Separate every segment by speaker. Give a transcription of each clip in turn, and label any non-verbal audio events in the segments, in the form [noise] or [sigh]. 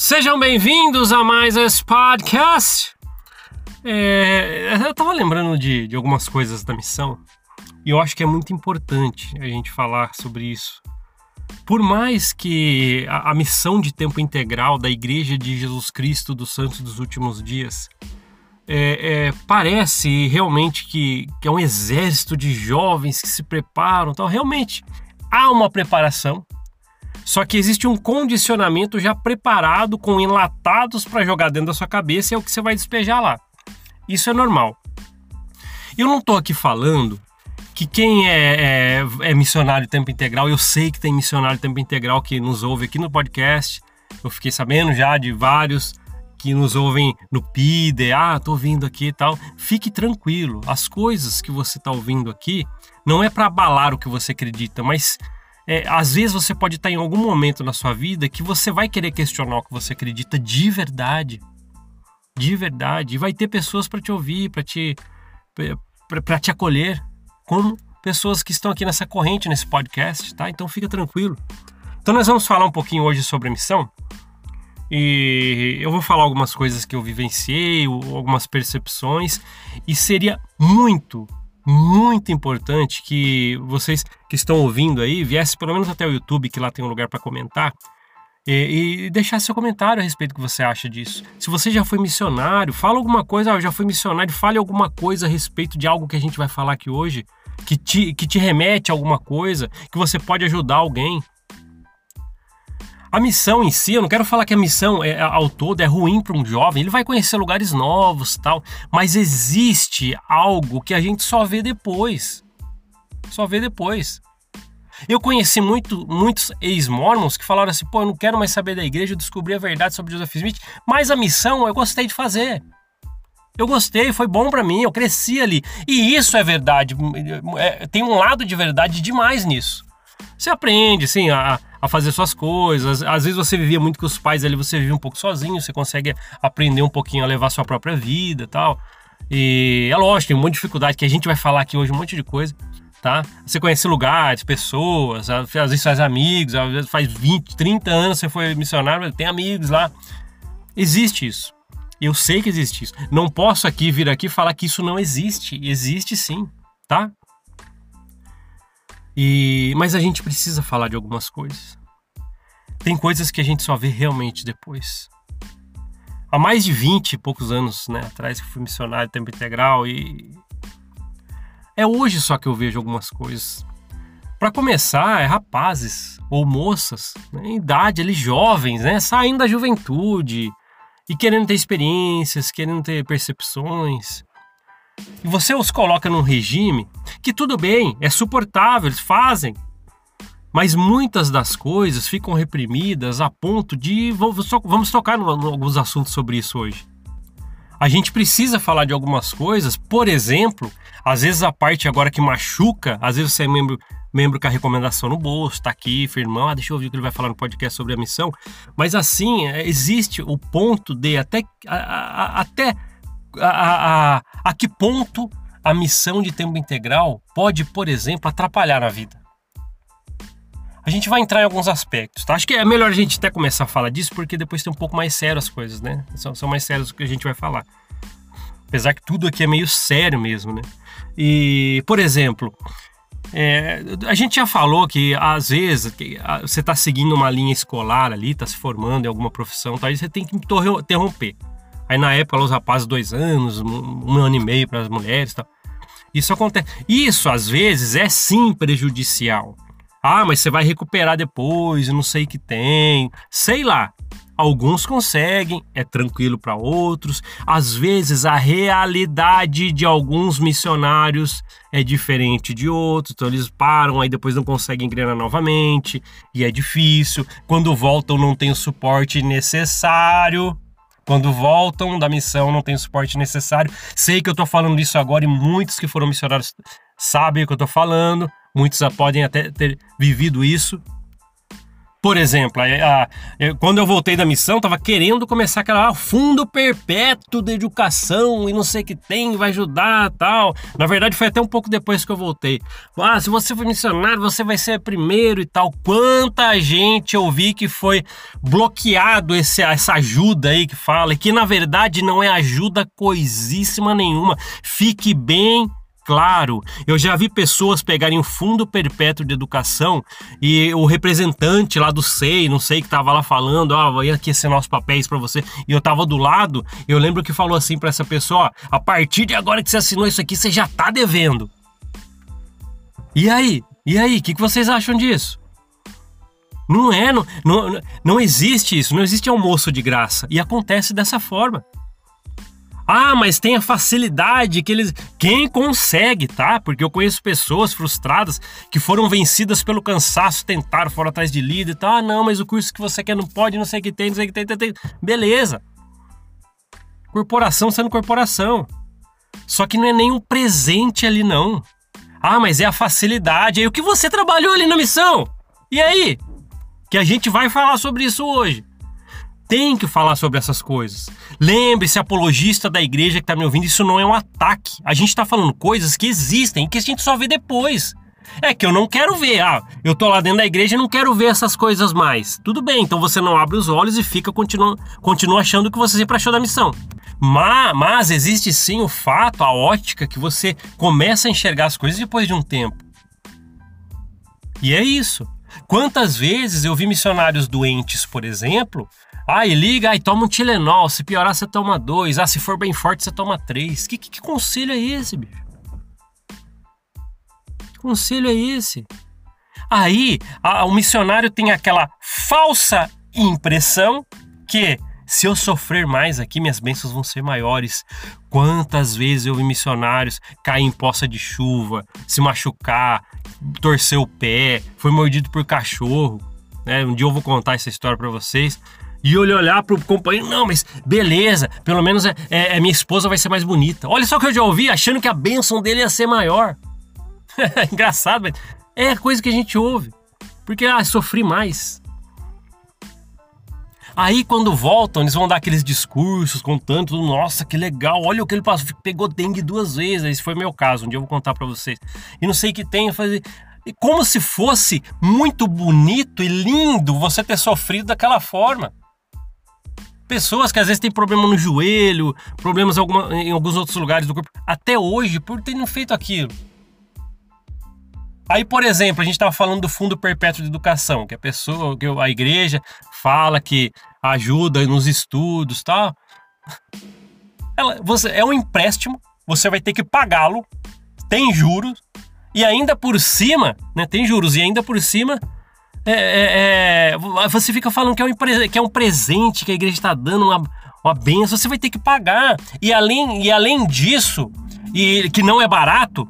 Speaker 1: Sejam bem-vindos a mais esse podcast. É, eu tava lembrando de, de algumas coisas da missão e eu acho que é muito importante a gente falar sobre isso. Por mais que a, a missão de tempo integral da Igreja de Jesus Cristo dos Santos dos Últimos Dias é, é, parece realmente que, que, é um exército de jovens que se preparam, então realmente há uma preparação, só que existe um condicionamento já preparado com enlatados para jogar dentro da sua cabeça e é o que você vai despejar lá. Isso é normal. Eu não estou aqui falando que quem é, é, é missionário tempo integral, eu sei que tem missionário tempo integral que nos ouve aqui no podcast. Eu fiquei sabendo já de vários que nos ouvem no PIDE, ah, tô ouvindo aqui e tal. Fique tranquilo, as coisas que você está ouvindo aqui não é para abalar o que você acredita, mas é, às vezes você pode estar em algum momento na sua vida que você vai querer questionar o que você acredita de verdade. De verdade. E vai ter pessoas para te ouvir, para te, para te acolher, como pessoas que estão aqui nessa corrente, nesse podcast, tá? Então fica tranquilo. Então nós vamos falar um pouquinho hoje sobre missão. E eu vou falar algumas coisas que eu vivenciei, algumas percepções, e seria muito, muito importante que vocês que estão ouvindo aí viessem pelo menos até o YouTube, que lá tem um lugar para comentar, e, e, deixar seu comentário a respeito do que você acha disso. Se você já foi missionário, fala alguma coisa, ah, eu já fui missionário, fale alguma coisa a respeito de algo que a gente vai falar aqui hoje, que te, que te remete a alguma coisa, que você pode ajudar alguém. A missão em si, eu não quero falar que a missão é, ao todo é ruim para um jovem, ele vai conhecer lugares novos tal, mas existe algo que a gente só vê depois. Só vê depois. Eu conheci muito, muitos ex-mormons que falaram assim: pô, eu não quero mais saber da igreja, eu descobri a verdade sobre Joseph Smith, mas a missão eu gostei de fazer. Eu gostei, foi bom para mim, eu cresci ali. E isso é verdade. É, tem um lado de verdade demais nisso. Você aprende, assim, a, a fazer suas coisas. Às vezes você vivia muito com os pais ali, você vive um pouco sozinho, você consegue aprender um pouquinho a levar sua própria vida e tal. E é lógico, tem um monte de dificuldade que a gente vai falar aqui hoje, um monte de coisa, tá? Você conhece lugares, pessoas, às vezes faz amigos, às vezes faz 20, 30 anos você foi missionário, tem amigos lá. Existe isso. Eu sei que existe isso. Não posso aqui vir aqui falar que isso não existe. Existe sim, tá? E, mas a gente precisa falar de algumas coisas. Tem coisas que a gente só vê realmente depois. Há mais de 20 e poucos anos né, atrás que fui missionário tempo integral e é hoje só que eu vejo algumas coisas. Para começar, é rapazes ou moças, né, em idade, ali jovens, né, saindo da juventude e querendo ter experiências, querendo ter percepções e você os coloca num regime que tudo bem, é suportável, eles fazem, mas muitas das coisas ficam reprimidas a ponto de. Vamos tocar em alguns assuntos sobre isso hoje. A gente precisa falar de algumas coisas, por exemplo, às vezes a parte agora que machuca, às vezes você é membro, membro com a recomendação no bolso, tá aqui, firmão, ah, deixa eu ouvir o que ele vai falar no podcast sobre a missão. Mas assim, é, existe o ponto de até, a, a, até a, a, a que ponto a missão de tempo integral pode, por exemplo, atrapalhar a vida. A gente vai entrar em alguns aspectos, tá? Acho que é melhor a gente até começar a falar disso, porque depois tem um pouco mais sério as coisas, né? São, são mais sérias do que a gente vai falar. Apesar que tudo aqui é meio sério mesmo, né? E, por exemplo, é, a gente já falou que às vezes que, a, você está seguindo uma linha escolar ali, está se formando em alguma profissão, tá, aí você tem que interromper. Aí na época os rapazes dois anos, um ano e meio para as mulheres, tal. Isso acontece. Isso às vezes é sim prejudicial. Ah, mas você vai recuperar depois, não sei o que tem, sei lá. Alguns conseguem, é tranquilo para outros. Às vezes a realidade de alguns missionários é diferente de outros, então eles param, aí depois não conseguem engrenar novamente, e é difícil. Quando voltam, não tem o suporte necessário. Quando voltam da missão, não tem o suporte necessário. Sei que eu tô falando isso agora e muitos que foram missionários sabem o que eu tô falando. Muitos podem até ter vivido isso. Por exemplo, a, a, quando eu voltei da missão, tava querendo começar aquela ah, fundo perpétuo de educação e não sei o que tem, vai ajudar tal. Na verdade, foi até um pouco depois que eu voltei. Ah, se você for missionário, você vai ser primeiro e tal. Quanta gente eu vi que foi bloqueado esse, essa ajuda aí que fala, e que na verdade não é ajuda coisíssima nenhuma. Fique bem claro. Eu já vi pessoas pegarem o fundo perpétuo de educação e o representante lá do SEI, não sei, que tava lá falando, ó, ah, vai aqui assinar os papéis para você, e eu tava do lado, eu lembro que falou assim para essa pessoa, a partir de agora que você assinou isso aqui, você já tá devendo. E aí? E aí? O que, que vocês acham disso? Não é, não, não, não existe isso, não existe almoço de graça. E acontece dessa forma. Ah, mas tem a facilidade que eles. Quem consegue, tá? Porque eu conheço pessoas frustradas que foram vencidas pelo cansaço, tentaram, foram atrás de líder e tal. Ah, não, mas o curso que você quer não pode, não sei o que tem, não sei o que tem, tem, tem. Beleza. Corporação sendo corporação. Só que não é nenhum presente ali, não. Ah, mas é a facilidade. Aí o que você trabalhou ali na missão? E aí? Que a gente vai falar sobre isso hoje tem que falar sobre essas coisas. Lembre-se, apologista da igreja que está me ouvindo, isso não é um ataque. A gente está falando coisas que existem e que a gente só vê depois. É que eu não quero ver. Ah, eu tô lá dentro da igreja e não quero ver essas coisas mais. Tudo bem, então você não abre os olhos e fica continua, continua achando que você sempre achou da missão. Mas, mas existe sim o fato, a ótica, que você começa a enxergar as coisas depois de um tempo. E é isso. Quantas vezes eu vi missionários doentes, por exemplo, e liga, aí toma um Tilenol. Se piorar, você toma dois. Ah, se for bem forte, você toma três. Que, que, que conselho é esse, bicho? Que conselho é esse? Aí, a, o missionário tem aquela falsa impressão que se eu sofrer mais aqui, minhas bênçãos vão ser maiores. Quantas vezes eu vi missionários cair em poça de chuva, se machucar, torcer o pé, foi mordido por cachorro. Né? Um dia eu vou contar essa história para vocês. E ele olhar pro companheiro, não, mas beleza, pelo menos é, é, é, minha esposa vai ser mais bonita. Olha só o que eu já ouvi, achando que a bênção dele ia ser maior. [laughs] Engraçado, mas é coisa que a gente ouve. Porque, ah, sofri mais. Aí quando voltam, eles vão dar aqueles discursos contando nossa, que legal, olha o que ele passou, pegou dengue duas vezes, esse foi meu caso, um dia eu vou contar para vocês. E não sei o que tem, fazer como se fosse muito bonito e lindo você ter sofrido daquela forma. Pessoas que às vezes têm problema no joelho, problemas alguma, em alguns outros lugares do corpo, até hoje, por terem feito aquilo. Aí, por exemplo, a gente estava falando do Fundo Perpétuo de Educação, que a pessoa, que a igreja fala que ajuda nos estudos, tal. Ela, você é um empréstimo, você vai ter que pagá-lo, tem juros e ainda por cima, né? Tem juros e ainda por cima é, é, é, você fica falando que é, um, que é um presente que a igreja está dando, uma, uma benção, você vai ter que pagar. E além, e além disso, e que não é barato,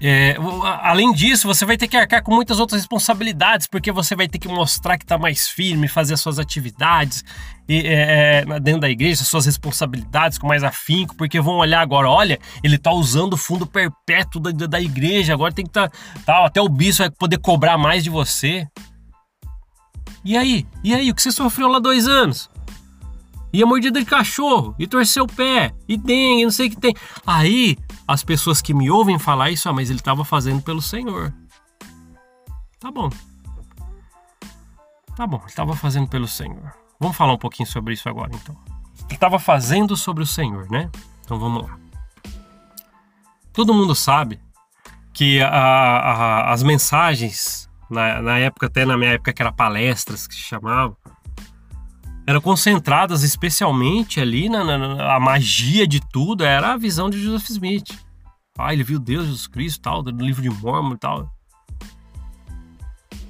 Speaker 1: é, além disso, você vai ter que arcar com muitas outras responsabilidades, porque você vai ter que mostrar que está mais firme, fazer as suas atividades e, é, é dentro da igreja, suas responsabilidades com mais afinco, porque vão olhar agora, olha, ele está usando o fundo perpétuo da, da igreja, agora tem que estar. Tá, tá, até o bispo vai poder cobrar mais de você. E aí? E aí? O que você sofreu lá dois anos? E a mordida de cachorro, e torceu o pé, e dengue, não sei o que tem. Aí, as pessoas que me ouvem falar isso, ah, mas ele estava fazendo pelo Senhor. Tá bom. Tá bom, ele estava fazendo pelo Senhor. Vamos falar um pouquinho sobre isso agora, então. Ele estava fazendo sobre o Senhor, né? Então vamos lá. Todo mundo sabe que a, a, as mensagens, na, na época, até na minha época que era palestras que se chamavam, eram concentradas especialmente ali na, na, na, a magia de tudo era a visão de Joseph Smith. Ah, ele viu Deus, Jesus Cristo, tal, do livro de Mormon e tal.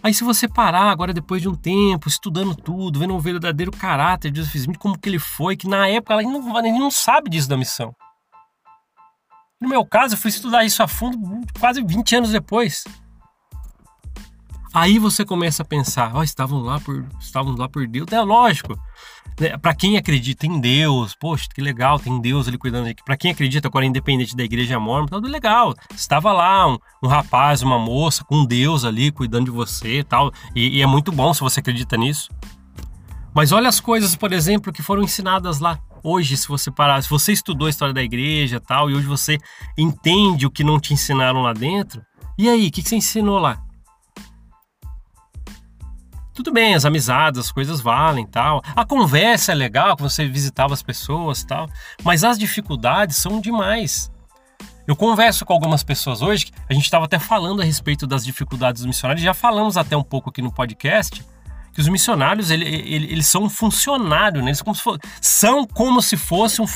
Speaker 1: Aí se você parar agora depois de um tempo, estudando tudo, vendo o verdadeiro caráter de Joseph Smith, como que ele foi, que na época ela não, ele não sabe disso da missão. No meu caso, eu fui estudar isso a fundo quase 20 anos depois. Aí você começa a pensar, oh, estavam lá por, estavam lá por Deus. É lógico. Né? Para quem acredita em Deus, poxa, que legal, tem Deus ali cuidando aqui. Para quem acredita agora independente da igreja mormon, tudo legal. Estava lá um, um, rapaz, uma moça com Deus ali cuidando de você, tal. E, e é muito bom se você acredita nisso. Mas olha as coisas, por exemplo, que foram ensinadas lá. Hoje, se você parar, se você estudou a história da igreja, tal, e hoje você entende o que não te ensinaram lá dentro, e aí, o que, que você ensinou lá? Tudo bem, as amizades, as coisas valem tal. A conversa é legal, você visitava as pessoas tal. Mas as dificuldades são demais. Eu converso com algumas pessoas hoje, a gente estava até falando a respeito das dificuldades dos missionários, já falamos até um pouco aqui no podcast, que os missionários, ele, ele, eles são um funcionário, né? eles como for, são como se fossem um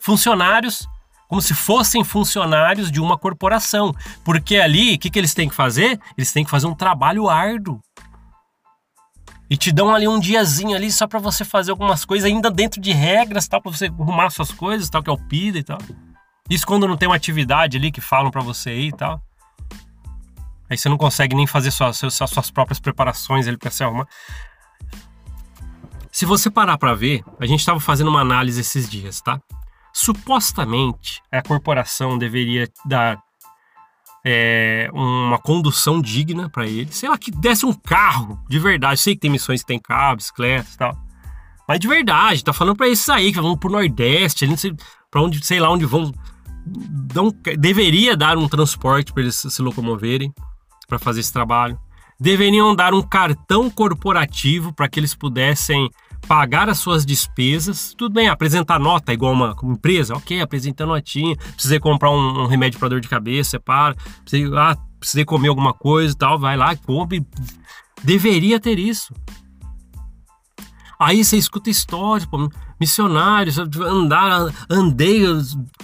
Speaker 1: funcionários, como se fossem funcionários de uma corporação. Porque ali, o que, que eles têm que fazer? Eles têm que fazer um trabalho árduo e te dão ali um diazinho ali só para você fazer algumas coisas ainda dentro de regras, tal, para você arrumar suas coisas, tal, que é o PIDA e tal. Isso quando não tem uma atividade ali que falam para você ir e tal. Aí você não consegue nem fazer suas, suas, suas próprias preparações ali para se arrumar. Se você parar para ver, a gente estava fazendo uma análise esses dias, tá? Supostamente a corporação deveria dar é, uma condução digna para ele. Sei lá, que desse um carro de verdade. Sei que tem missões que tem carro, bicicleta e tal. Mas de verdade, tá falando para esses aí que vão pro Nordeste, pra onde, sei lá onde vão. Não, deveria dar um transporte para eles se locomoverem para fazer esse trabalho. Deveriam dar um cartão corporativo para que eles pudessem pagar as suas despesas. Tudo bem, apresentar nota igual uma, empresa, ok, apresenta notinha. Precisei comprar um, um remédio para dor de cabeça, separa. Precisei, ah, precisei comer alguma coisa e tal, vai lá, compre. Deveria ter isso. Aí você escuta histórias, pô, missionários, andar, andei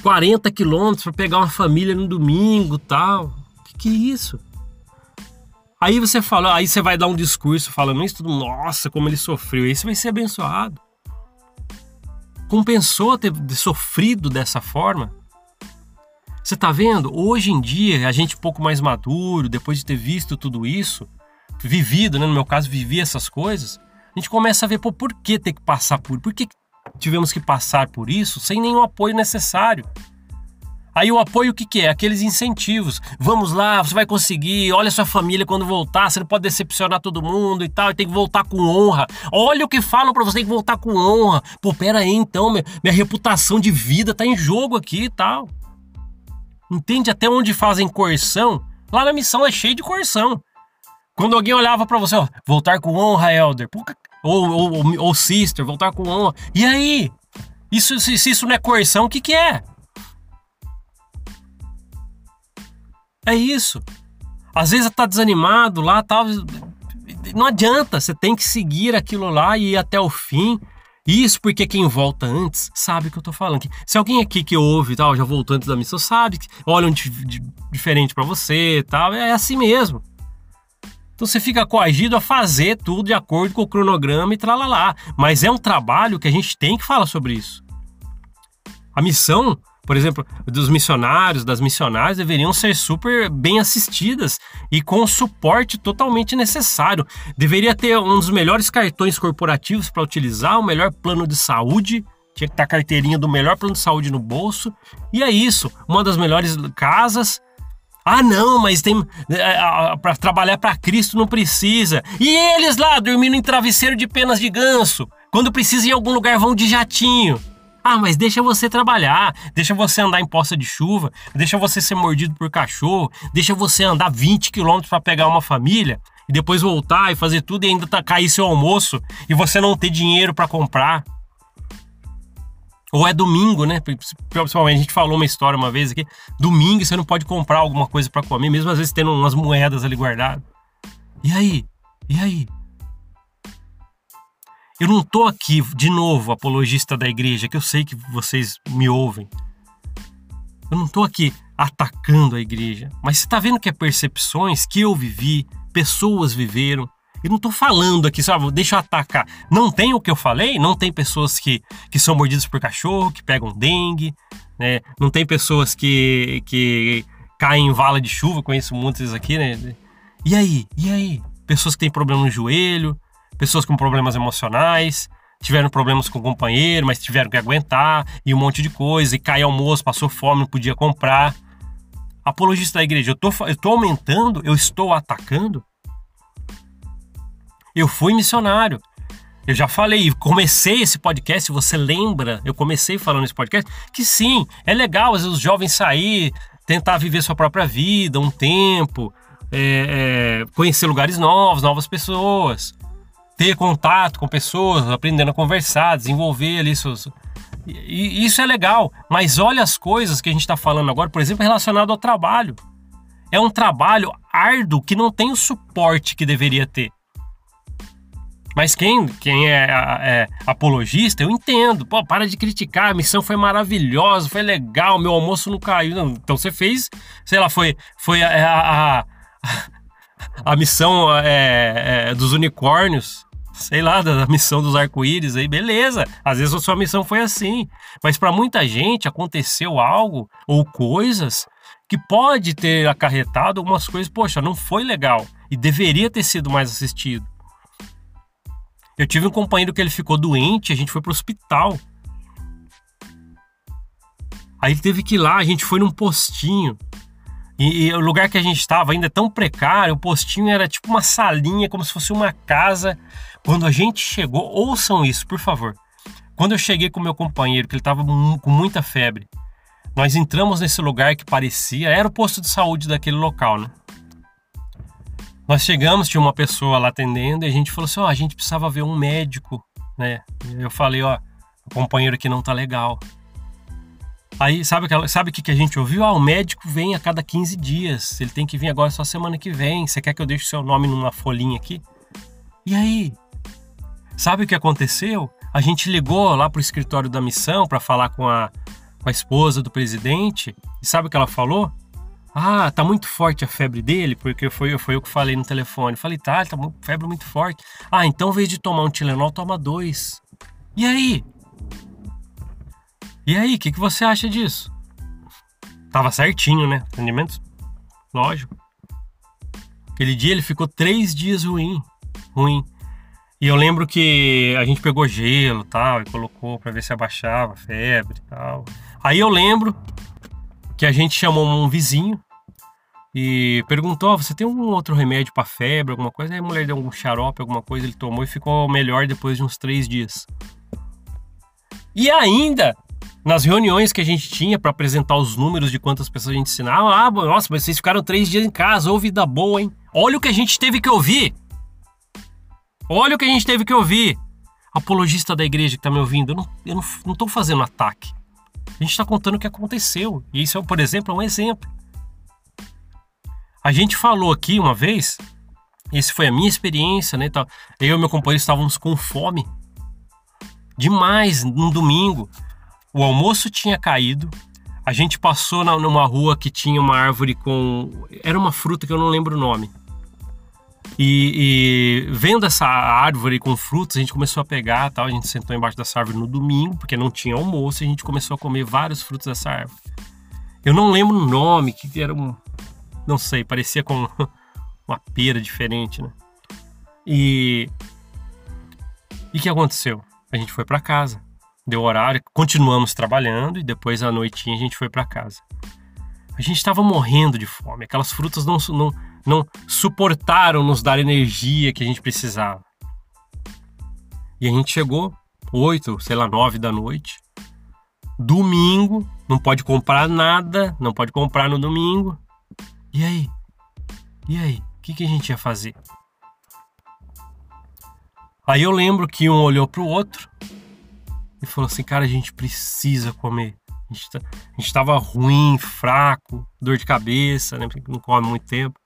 Speaker 1: 40 quilômetros para pegar uma família no domingo tal. Que que é isso? Aí você fala, aí você vai dar um discurso falando isso, tudo, nossa, como ele sofreu. Aí você vai ser abençoado. Compensou ter sofrido dessa forma? Você tá vendo? Hoje em dia, a gente um pouco mais maduro, depois de ter visto tudo isso, vivido, né? No meu caso, vivi essas coisas, a gente começa a ver, pô, por que ter que passar por, por que tivemos que passar por isso sem nenhum apoio necessário? Aí o apoio o que, que é? Aqueles incentivos. Vamos lá, você vai conseguir, olha sua família quando voltar, você não pode decepcionar todo mundo e tal, e tem que voltar com honra. Olha o que falam para você, tem que voltar com honra. Pô, pera aí então, minha, minha reputação de vida tá em jogo aqui e tal. Entende até onde fazem coerção? Lá na missão é cheio de coerção. Quando alguém olhava para você, ó, voltar com honra, Elder. Ou, ou, ou, ou sister, voltar com honra. E aí? Isso, se, se isso não é coerção, o que, que é? É isso. Às vezes tá desanimado lá, tal. Não adianta, você tem que seguir aquilo lá e ir até o fim. Isso porque quem volta antes sabe o que eu tô falando. Se alguém aqui que ouve tal, já voltou antes da missão, sabe que olham de, diferente para você tal, é assim mesmo. Então você fica coagido a fazer tudo de acordo com o cronograma e tralalá. Mas é um trabalho que a gente tem que falar sobre isso. A missão por exemplo, dos missionários, das missionárias, deveriam ser super bem assistidas e com o suporte totalmente necessário. Deveria ter um dos melhores cartões corporativos para utilizar, o melhor plano de saúde, tinha que estar a carteirinha do melhor plano de saúde no bolso. E é isso, uma das melhores casas. Ah, não, mas tem é, para trabalhar para Cristo não precisa. E eles lá dormindo em travesseiro de penas de ganso, quando precisa ir em algum lugar vão de jatinho. Ah, mas deixa você trabalhar, deixa você andar em poça de chuva, deixa você ser mordido por cachorro, deixa você andar 20 quilômetros para pegar uma família e depois voltar e fazer tudo e ainda tá, cair seu almoço e você não ter dinheiro para comprar. Ou é domingo, né? Principalmente a gente falou uma história uma vez aqui, domingo você não pode comprar alguma coisa para comer, mesmo às vezes tendo umas moedas ali guardadas. E aí? E aí? Eu não tô aqui, de novo, apologista da igreja, que eu sei que vocês me ouvem. Eu não tô aqui atacando a igreja, mas você tá vendo que é percepções que eu vivi, pessoas viveram. Eu não tô falando aqui, sabe, deixa eu atacar. Não tem o que eu falei, não tem pessoas que, que são mordidas por cachorro, que pegam dengue, né? Não tem pessoas que, que caem em vala de chuva, conheço muitos aqui, né? E aí? E aí? Pessoas que têm problema no joelho, pessoas com problemas emocionais, tiveram problemas com o companheiro, mas tiveram que aguentar, e um monte de coisa, e caiu almoço, passou fome, não podia comprar. Apologista da igreja, eu tô, eu tô aumentando, eu estou atacando. Eu fui missionário. Eu já falei, comecei esse podcast, você lembra? Eu comecei falando nesse podcast que sim, é legal às vezes os jovens sair, tentar viver sua própria vida um tempo, é, é, conhecer lugares novos, novas pessoas, ter contato com pessoas, aprendendo a conversar, desenvolver ali seus. E, isso é legal, mas olha as coisas que a gente está falando agora, por exemplo, relacionado ao trabalho. É um trabalho árduo que não tem o suporte que deveria ter. Mas quem, quem é, é, apologista, eu entendo. Pô, para de criticar, a missão foi maravilhosa, foi legal, meu almoço não caiu. Não, então você fez, sei lá, foi, foi a, a, a, a missão é, é, dos unicórnios, sei lá, da missão dos arco-íris aí, beleza. Às vezes a sua missão foi assim. Mas para muita gente aconteceu algo ou coisas que pode ter acarretado algumas coisas, poxa, não foi legal e deveria ter sido mais assistido. Eu tive um companheiro que ele ficou doente, a gente foi pro hospital. Aí teve que ir lá, a gente foi num postinho. E, e, o lugar que a gente estava ainda é tão precário, o postinho era tipo uma salinha, como se fosse uma casa. Quando a gente chegou, ouçam isso, por favor. Quando eu cheguei com meu companheiro, que ele estava com muita febre, nós entramos nesse lugar que parecia, era o posto de saúde daquele local, né? Nós chegamos, tinha uma pessoa lá atendendo e a gente falou assim: ó, oh, a gente precisava ver um médico, né? Eu falei: ó, o companheiro aqui não tá legal. Aí, sabe o sabe que, que a gente ouviu? Ah, o médico vem a cada 15 dias. Ele tem que vir agora só semana que vem. Você quer que eu deixe seu nome numa folhinha aqui? E aí? Sabe o que aconteceu? A gente ligou lá pro escritório da missão para falar com a, com a esposa do presidente. E sabe o que ela falou? Ah, tá muito forte a febre dele, porque foi, foi eu que falei no telefone. Falei, tá, tá febre muito forte. Ah, então, ao invés de tomar um Tilenol, toma dois. E aí? E aí, o que, que você acha disso? Tava certinho, né? Atendimento? Lógico. Aquele dia ele ficou três dias ruim. Ruim. E eu lembro que a gente pegou gelo tal, e colocou para ver se abaixava febre e tal. Aí eu lembro que a gente chamou um vizinho e perguntou: oh, você tem algum outro remédio para febre, alguma coisa? Aí a mulher deu algum xarope, alguma coisa, ele tomou e ficou melhor depois de uns três dias. E ainda, nas reuniões que a gente tinha para apresentar os números de quantas pessoas a gente ensinava, ah, nossa, mas vocês ficaram três dias em casa, ou vida boa, hein? Olha o que a gente teve que ouvir! Olha o que a gente teve que ouvir! Apologista da igreja que tá me ouvindo, eu não, eu não, não tô fazendo ataque. A gente está contando o que aconteceu. E isso, é, por exemplo, é um exemplo. A gente falou aqui uma vez, esse foi a minha experiência, né? Eu e meu companheiro estávamos com fome. Demais, num domingo. O almoço tinha caído. A gente passou na, numa rua que tinha uma árvore com. Era uma fruta que eu não lembro o nome. E, e, vendo essa árvore com frutos, a gente começou a pegar, tal. A gente sentou embaixo dessa árvore no domingo, porque não tinha almoço, e a gente começou a comer vários frutos dessa árvore. Eu não lembro o nome, que era um, não sei, parecia com [laughs] uma pera diferente, né? E e o que aconteceu? A gente foi para casa, deu horário, continuamos trabalhando e depois à noitinha a gente foi para casa. A gente estava morrendo de fome, aquelas frutas não, não não suportaram nos dar energia que a gente precisava. E a gente chegou oito, sei lá, nove da noite. Domingo, não pode comprar nada, não pode comprar no domingo. E aí? E aí? O que, que a gente ia fazer? Aí eu lembro que um olhou pro outro e falou assim: Cara, a gente precisa comer. A gente, tá, a gente tava ruim, fraco, dor de cabeça, né? Não come muito tempo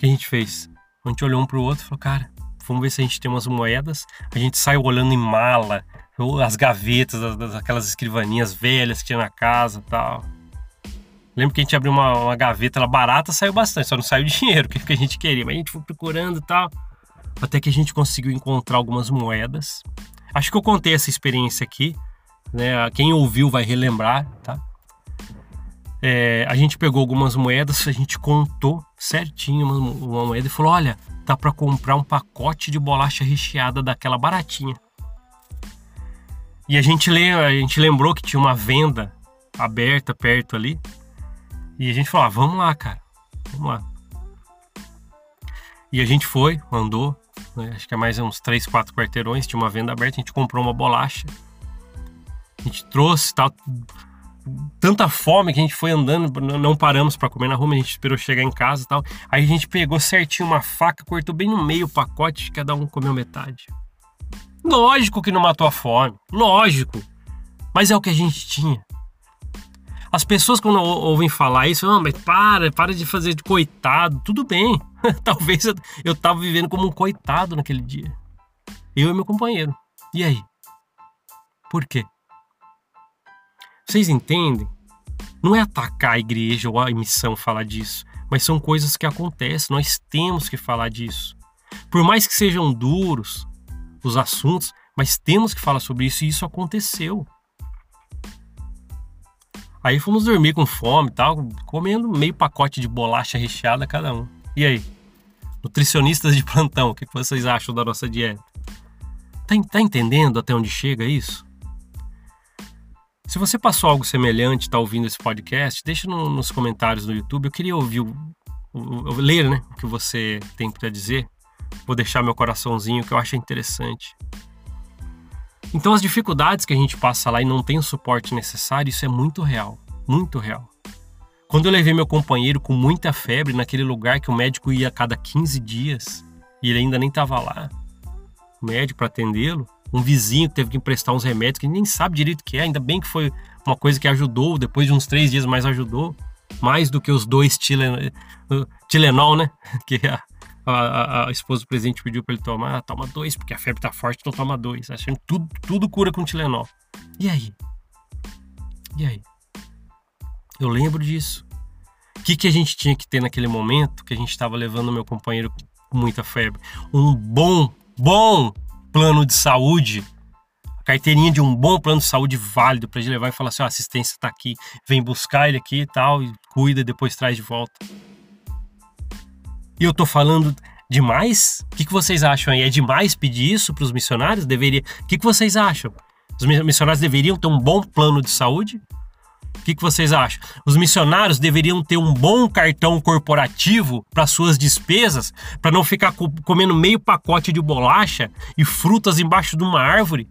Speaker 1: que a gente fez? A gente olhou um pro outro e falou, cara, vamos ver se a gente tem umas moedas. A gente saiu olhando em mala, as gavetas, das, aquelas escrivaninhas velhas que tinha na casa tal. Lembro que a gente abriu uma, uma gaveta, ela barata, saiu bastante, só não saiu dinheiro, que, que a gente queria. Mas a gente foi procurando e tal, até que a gente conseguiu encontrar algumas moedas. Acho que eu contei essa experiência aqui, né? Quem ouviu vai relembrar, tá? É, a gente pegou algumas moedas, a gente contou certinho uma, uma moeda e falou: olha, dá para comprar um pacote de bolacha recheada daquela baratinha. E a gente, a gente lembrou que tinha uma venda aberta perto ali. E a gente falou: ah, vamos lá, cara, vamos lá. E a gente foi, andou, né, acho que é mais uns 3, 4 quarteirões, tinha uma venda aberta, a gente comprou uma bolacha. A gente trouxe, tal, tanta fome que a gente foi andando, não paramos para comer na rua, a gente esperou chegar em casa e tal. Aí a gente pegou certinho uma faca, cortou bem no meio o pacote, cada um comeu metade. Lógico que não matou a fome, lógico. Mas é o que a gente tinha. As pessoas, quando ouvem falar isso, não, mas para, para de fazer de coitado. Tudo bem. [laughs] Talvez eu, eu tava vivendo como um coitado naquele dia. Eu e meu companheiro. E aí? Por quê? Vocês entendem? Não é atacar a igreja ou a missão falar disso, mas são coisas que acontecem, nós temos que falar disso. Por mais que sejam duros os assuntos, mas temos que falar sobre isso e isso aconteceu. Aí fomos dormir com fome e tal, comendo meio pacote de bolacha recheada cada um. E aí? Nutricionistas de plantão, o que vocês acham da nossa dieta? Tá, tá entendendo até onde chega isso? Se você passou algo semelhante, está ouvindo esse podcast, deixa no, nos comentários no YouTube. Eu queria ouvir, o, o, ler né, o que você tem para dizer. Vou deixar meu coraçãozinho que eu acho interessante. Então, as dificuldades que a gente passa lá e não tem o suporte necessário, isso é muito real, muito real. Quando eu levei meu companheiro com muita febre naquele lugar que o médico ia a cada 15 dias e ele ainda nem estava lá, o médico para atendê-lo, um vizinho teve que emprestar uns remédios que nem sabe direito o que é, ainda bem que foi uma coisa que ajudou, depois de uns três dias mais ajudou, mais do que os dois Tilenol, né? [laughs] Que a, a, a, esposa do presidente pediu para ele tomar, ah, toma dois, porque a febre tá forte, então toma dois. Achando tudo, tudo cura com Tilenol. E aí? E aí? Eu lembro disso. O que, que a gente tinha que ter naquele momento que a gente estava levando meu companheiro com muita febre? Um bom, bom plano de saúde. Carteirinha de um bom plano de saúde válido para ele levar e falar assim: oh, a assistência está aqui, vem buscar ele aqui e tal, e cuida, depois traz de volta. E eu tô falando demais? O que, que vocês acham aí? É demais pedir isso para os missionários? Deveria. O que, que vocês acham? Os missionários deveriam ter um bom plano de saúde? O que, que vocês acham? Os missionários deveriam ter um bom cartão corporativo para suas despesas, para não ficar comendo meio pacote de bolacha e frutas embaixo de uma árvore?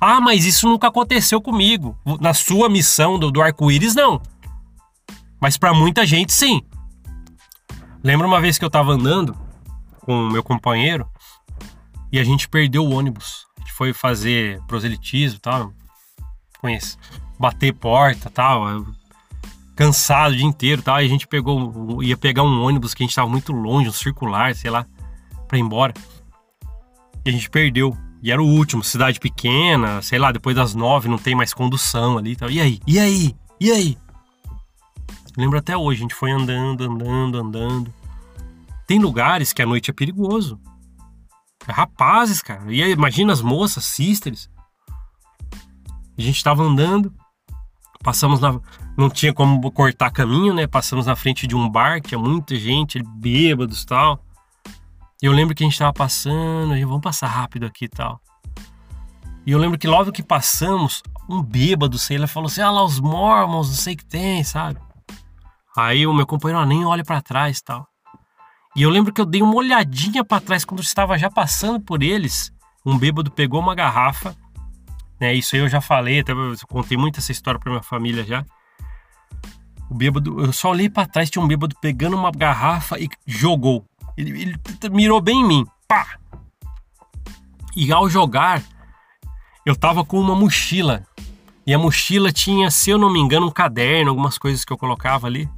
Speaker 1: Ah, mas isso nunca aconteceu comigo. Na sua missão do, do arco-íris, não. Mas para muita gente, sim. Lembro uma vez que eu tava andando com o meu companheiro e a gente perdeu o ônibus. A gente foi fazer proselitismo tal. Conhece. Bater porta tal. Cansado o dia inteiro tal. E a gente pegou. ia pegar um ônibus que a gente tava muito longe, um circular, sei lá, pra ir embora. E a gente perdeu. E era o último, cidade pequena, sei lá, depois das nove não tem mais condução ali tal. E aí? E aí? E aí? Lembro até hoje, a gente foi andando, andando, andando. Tem lugares que a noite é perigoso. Rapazes, cara. E aí, imagina as moças, sisters. A gente estava andando, passamos na. Não tinha como cortar caminho, né? Passamos na frente de um bar, tinha muita gente, bêbados e tal. E eu lembro que a gente estava passando, vamos passar rápido aqui e tal. E eu lembro que logo que passamos, um bêbado, sei lá, falou assim: ah lá, os mormons, não sei o que tem, sabe? Aí o meu companheiro ah, nem olha para trás tal. E eu lembro que eu dei uma olhadinha para trás quando eu estava já passando por eles. Um bêbado pegou uma garrafa, né? Isso aí eu já falei, até eu contei muito essa história para minha família já. O bêbado, eu só olhei para trás, tinha um bêbado pegando uma garrafa e jogou. Ele, ele mirou bem em mim, pá! E ao jogar, eu tava com uma mochila. E a mochila tinha, se eu não me engano, um caderno, algumas coisas que eu colocava ali.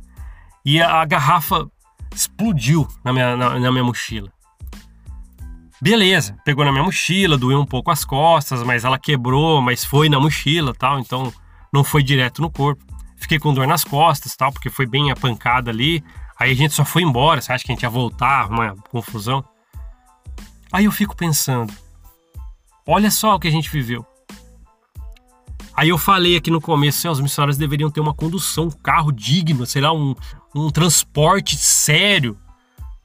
Speaker 1: E a, a garrafa explodiu na minha, na, na minha mochila. Beleza, pegou na minha mochila, doeu um pouco as costas, mas ela quebrou, mas foi na mochila tal, então não foi direto no corpo. Fiquei com dor nas costas tal, porque foi bem a pancada ali. Aí a gente só foi embora, você acha que a gente ia voltar, uma confusão? Aí eu fico pensando, olha só o que a gente viveu. Aí eu falei aqui no começo, assim, os missionários deveriam ter uma condução, um carro digno, sei lá, um, um transporte sério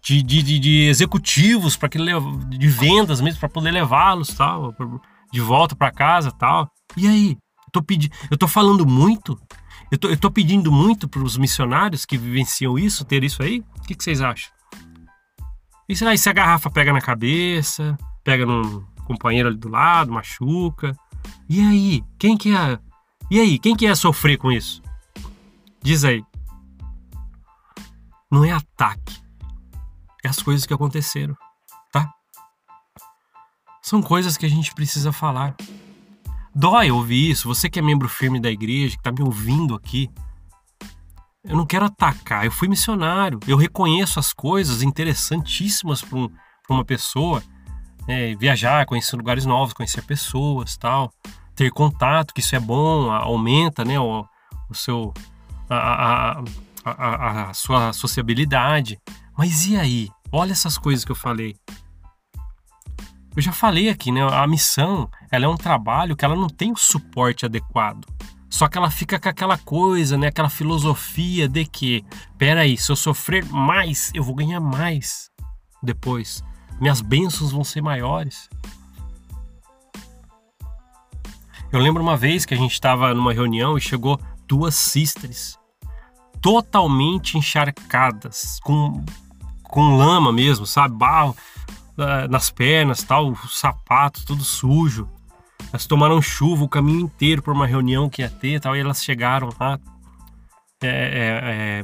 Speaker 1: de, de, de, executivos para que de vendas mesmo para poder levá-los tal de volta para casa tal. E aí, eu tô pedindo, eu tô falando muito, eu tô, eu tô pedindo muito para os missionários que vivenciam isso ter isso aí. O que, que vocês acham? E e se a garrafa pega na cabeça, pega num companheiro ali do lado, machuca. E aí, quem que é? E aí, quem que é sofrer com isso? Diz aí. Não é ataque. É as coisas que aconteceram, tá? São coisas que a gente precisa falar. Dói ouvir isso. Você que é membro firme da igreja, que tá me ouvindo aqui, eu não quero atacar, eu fui missionário. Eu reconheço as coisas interessantíssimas para um, uma pessoa. É, viajar, conhecer lugares novos, conhecer pessoas, tal, ter contato, que isso é bom, aumenta, né, o, o seu a, a, a, a, sua sociabilidade. Mas e aí? Olha essas coisas que eu falei. Eu já falei aqui, né? A missão, ela é um trabalho que ela não tem o suporte adequado. Só que ela fica com aquela coisa, né? Aquela filosofia de que, peraí, se eu sofrer mais, eu vou ganhar mais depois. Minhas bênçãos vão ser maiores. Eu lembro uma vez que a gente estava numa reunião e chegou duas sisters totalmente encharcadas, com, com lama mesmo, sabe? Barro uh, nas pernas, tal, sapato tudo sujo. Elas tomaram chuva o caminho inteiro por uma reunião que ia ter tal, e elas chegaram lá é, é, é,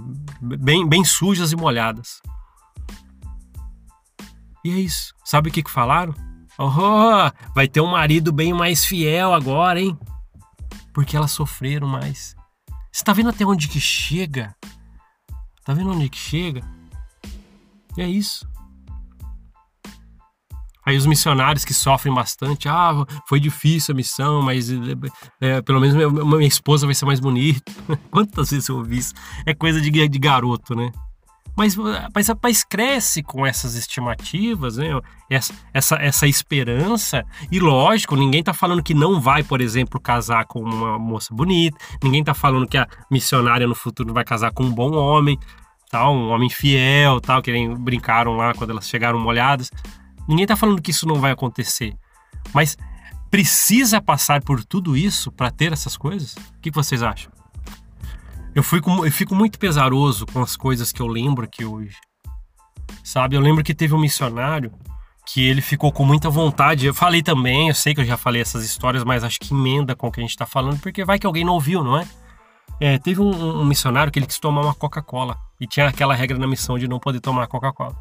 Speaker 1: bem, bem sujas e molhadas. E é isso. Sabe o que, que falaram? Oh, vai ter um marido bem mais fiel agora, hein? Porque elas sofreram mais. Você tá vendo até onde que chega? Tá vendo onde que chega? É isso. Aí os missionários que sofrem bastante, ah, foi difícil a missão, mas é, pelo menos minha, minha, esposa vai ser mais bonita. [laughs] Quantas vezes eu ouvi isso? É coisa de, de garoto, né? Mas, mas rapaz, cresce com essas estimativas, né? Essa, essa, essa esperança. E lógico, ninguém tá falando que não vai, por exemplo, casar com uma moça bonita. Ninguém tá falando que a missionária no futuro vai casar com um bom homem, tal, um homem fiel, tal, que nem brincaram lá quando elas chegaram molhadas. Ninguém está falando que isso não vai acontecer. Mas precisa passar por tudo isso para ter essas coisas? O que vocês acham? Eu, fui com, eu fico muito pesaroso com as coisas que eu lembro aqui hoje. Sabe, eu lembro que teve um missionário que ele ficou com muita vontade. Eu falei também, eu sei que eu já falei essas histórias, mas acho que emenda com o que a gente está falando, porque vai que alguém não ouviu, não é? é teve um, um missionário que ele quis tomar uma Coca-Cola e tinha aquela regra na missão de não poder tomar Coca-Cola.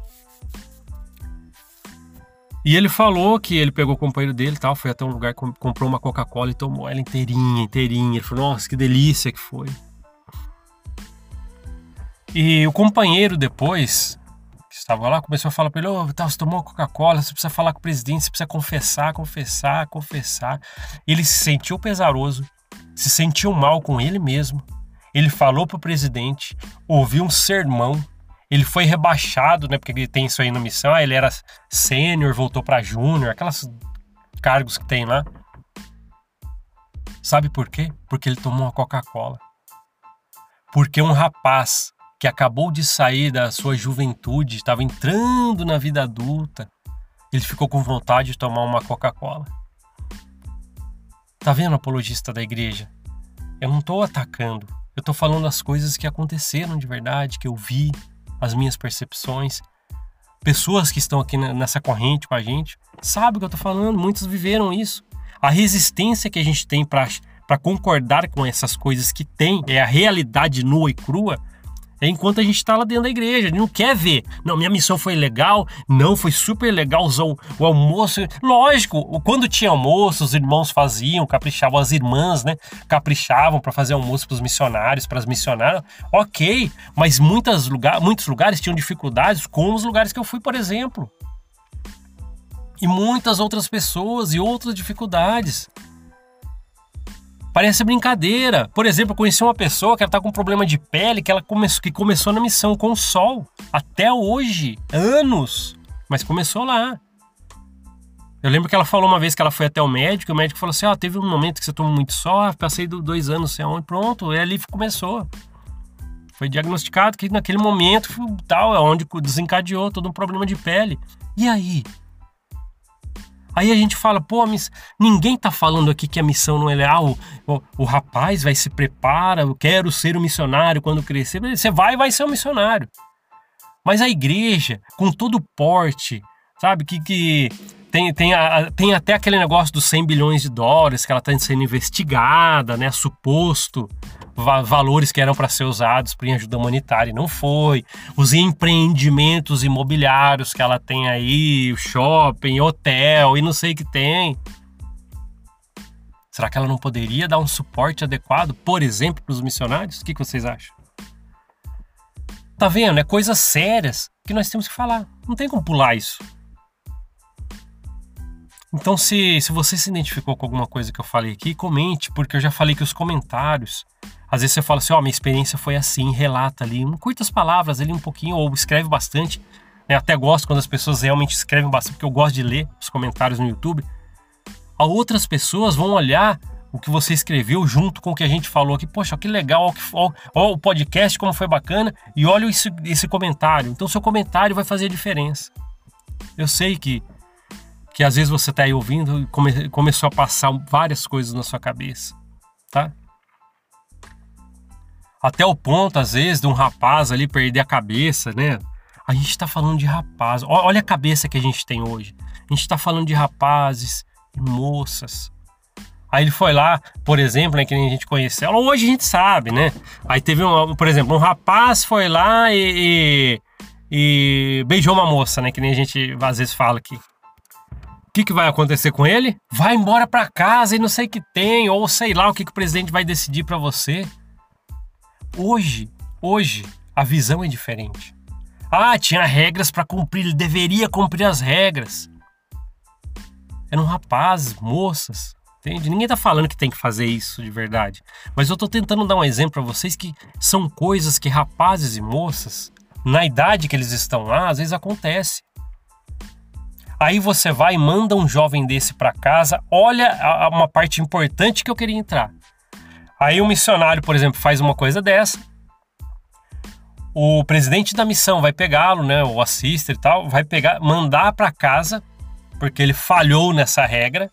Speaker 1: E ele falou que ele pegou o companheiro dele tal, foi até um lugar, comprou uma Coca-Cola e tomou ela inteirinha, inteirinha. Ele falou, nossa, que delícia que foi. E o companheiro depois, que estava lá, começou a falar para ele, ô, oh, tá, você tomou Coca-Cola, você precisa falar com o presidente, você precisa confessar, confessar, confessar. Ele se sentiu pesaroso, se sentiu mal com ele mesmo. Ele falou pro presidente, ouviu um sermão ele foi rebaixado, né? Porque ele tem isso aí na missão. Ah, ele era sênior, voltou para júnior, aquelas cargos que tem lá. Sabe por quê? Porque ele tomou uma Coca-Cola. Porque um rapaz que acabou de sair da sua juventude, estava entrando na vida adulta, ele ficou com vontade de tomar uma Coca-Cola. Tá vendo, apologista da igreja? Eu não estou atacando. Eu estou falando as coisas que aconteceram de verdade, que eu vi, as minhas percepções. Pessoas que estão aqui nessa corrente com a gente sabem o que eu estou falando, muitos viveram isso. A resistência que a gente tem para concordar com essas coisas que tem, é a realidade nua e crua, enquanto a gente está lá dentro da igreja, a gente não quer ver. Não, minha missão foi legal, não, foi super legal o, o almoço. Lógico, quando tinha almoço, os irmãos faziam, caprichavam, as irmãs, né? Caprichavam para fazer almoço para os missionários, para as missionárias. Ok, mas muitas lugar, muitos lugares tinham dificuldades, como os lugares que eu fui, por exemplo. E muitas outras pessoas e outras dificuldades. Parece brincadeira. Por exemplo, eu conheci uma pessoa que está com problema de pele, que ela começou, que começou na missão com o sol. Até hoje. Anos. Mas começou lá. Eu lembro que ela falou uma vez que ela foi até o médico, e o médico falou assim: Ó, oh, teve um momento que você tomou muito sol, passei dois anos sem onde, pronto, e ali começou. Foi diagnosticado que naquele momento tal, é onde desencadeou todo um problema de pele. E aí? Aí a gente fala, pô, miss... ninguém tá falando aqui que a missão não é leal. O, o, rapaz vai se prepara, eu quero ser um missionário quando crescer. Você vai vai ser um missionário. Mas a igreja, com todo o porte, sabe, que, que tem, tem, a, tem até aquele negócio dos 100 bilhões de dólares que ela está sendo investigada, né? Suposto va valores que eram para ser usados para ajuda humanitária e não foi. Os empreendimentos imobiliários que ela tem aí, shopping, hotel e não sei o que tem. Será que ela não poderia dar um suporte adequado, por exemplo, para os missionários? O que, que vocês acham? Tá vendo? É coisas sérias que nós temos que falar. Não tem como pular isso. Então, se, se você se identificou com alguma coisa que eu falei aqui, comente, porque eu já falei que os comentários. Às vezes você fala assim: Ó, oh, minha experiência foi assim, relata ali, um, curtas palavras ali um pouquinho, ou escreve bastante. Eu até gosto quando as pessoas realmente escrevem bastante, porque eu gosto de ler os comentários no YouTube. Outras pessoas vão olhar o que você escreveu junto com o que a gente falou aqui. Poxa, que legal, ó, o podcast, como foi bacana, e olha esse, esse comentário. Então, seu comentário vai fazer a diferença. Eu sei que que às vezes você está aí ouvindo e come, começou a passar várias coisas na sua cabeça, tá? Até o ponto, às vezes, de um rapaz ali perder a cabeça, né? A gente está falando de rapaz. Olha a cabeça que a gente tem hoje. A gente está falando de rapazes e moças. Aí ele foi lá, por exemplo, né, que nem a gente conheceu. Hoje a gente sabe, né? Aí teve um, por exemplo, um rapaz foi lá e, e, e beijou uma moça, né? Que nem a gente às vezes fala aqui. O que, que vai acontecer com ele? Vai embora para casa e não sei o que tem, ou sei lá o que, que o presidente vai decidir para você. Hoje, hoje, a visão é diferente. Ah, tinha regras para cumprir, ele deveria cumprir as regras. Eram rapazes, moças, entende? Ninguém tá falando que tem que fazer isso de verdade. Mas eu tô tentando dar um exemplo para vocês que são coisas que rapazes e moças, na idade que eles estão lá, às vezes acontece. Aí você vai e manda um jovem desse para casa. Olha uma parte importante que eu queria entrar. Aí um missionário, por exemplo, faz uma coisa dessa. O presidente da missão vai pegá-lo, né, o assister e tal, vai pegar, mandar para casa, porque ele falhou nessa regra.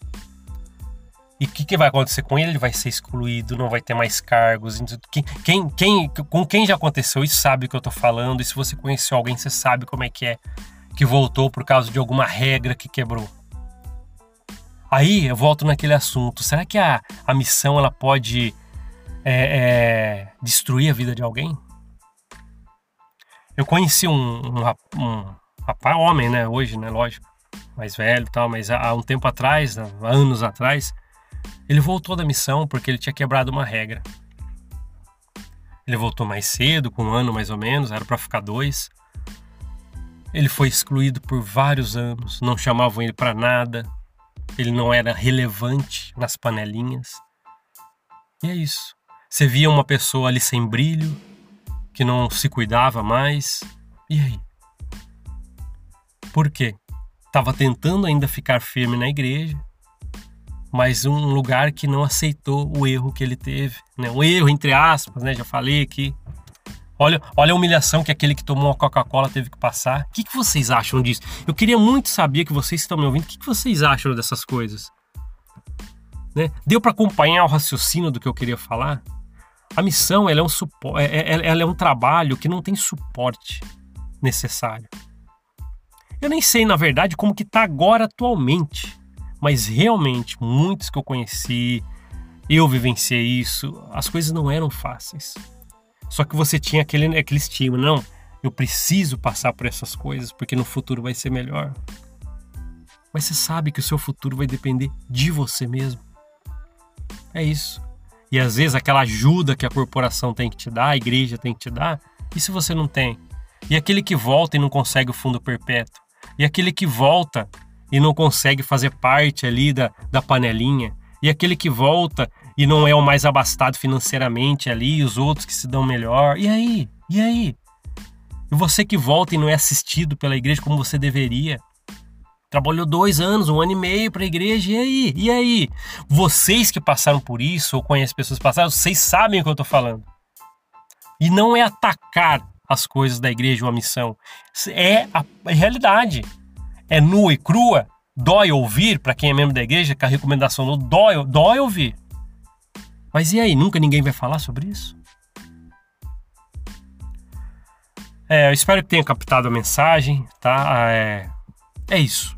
Speaker 1: E o que, que, vai acontecer com ele? Ele vai ser excluído, não vai ter mais cargos. Quem, quem, quem, com quem já aconteceu isso sabe o que eu tô falando. E se você conheceu alguém, você sabe como é que é que voltou por causa de alguma regra que quebrou. Aí eu volto naquele assunto. Será que a, a missão ela pode é, é, destruir a vida de alguém? Eu conheci um, um, um rapaz, homem, né? Hoje, né? Lógico, mais velho e tal, mas há, um tempo atrás, há anos atrás, ele voltou da missão porque ele tinha quebrado uma regra. Ele voltou mais cedo, com um ano mais ou menos, era para ficar dois. Ele foi excluído por vários anos, não chamavam ele para nada, ele não era relevante nas panelinhas. E é isso. Você via uma pessoa ali sem brilho, que não se cuidava mais. E aí? Por quê? Estava tentando ainda ficar firme na igreja, mas um lugar que não aceitou o erro que ele teve, né? Um erro entre aspas, né? Já falei aqui. Olha, olha a humilhação que aquele que tomou a Coca-Cola teve que passar. O que, que vocês acham disso? Eu queria muito saber que vocês estão me ouvindo. O que, que vocês acham dessas coisas? Né? Deu para acompanhar o raciocínio do que eu queria falar? A missão ela é, um suporte, é, é, ela é um trabalho que não tem suporte necessário. Eu nem sei, na verdade, como que está agora atualmente. Mas realmente, muitos que eu conheci, eu vivenciei isso, as coisas não eram fáceis. Só que você tinha aquele, aquele estímulo, não, eu preciso passar por essas coisas porque no futuro vai ser melhor. Mas você sabe que o seu futuro vai depender de você mesmo. É isso. E às vezes aquela ajuda que a corporação tem que te dar, a igreja tem que te dar, e se você não tem? E aquele que volta e não consegue o fundo perpétuo? E aquele que volta e não consegue fazer parte ali da, da panelinha? E aquele que volta e não é o mais abastado financeiramente ali, os outros que se dão melhor. E aí? E aí? E você que volta e não é assistido pela igreja como você deveria? Trabalhou dois anos, um ano e meio para a igreja, e aí? E aí? Vocês que passaram por isso, ou conhecem pessoas que passaram, vocês sabem o que eu estou falando. E não é atacar as coisas da igreja ou a missão. É a realidade. É nua e crua, dói ouvir, para quem é membro da igreja, que a recomendação não dói, dói ouvir. Mas e aí? Nunca ninguém vai falar sobre isso? É, eu espero que tenha captado a mensagem, tá? É, é isso.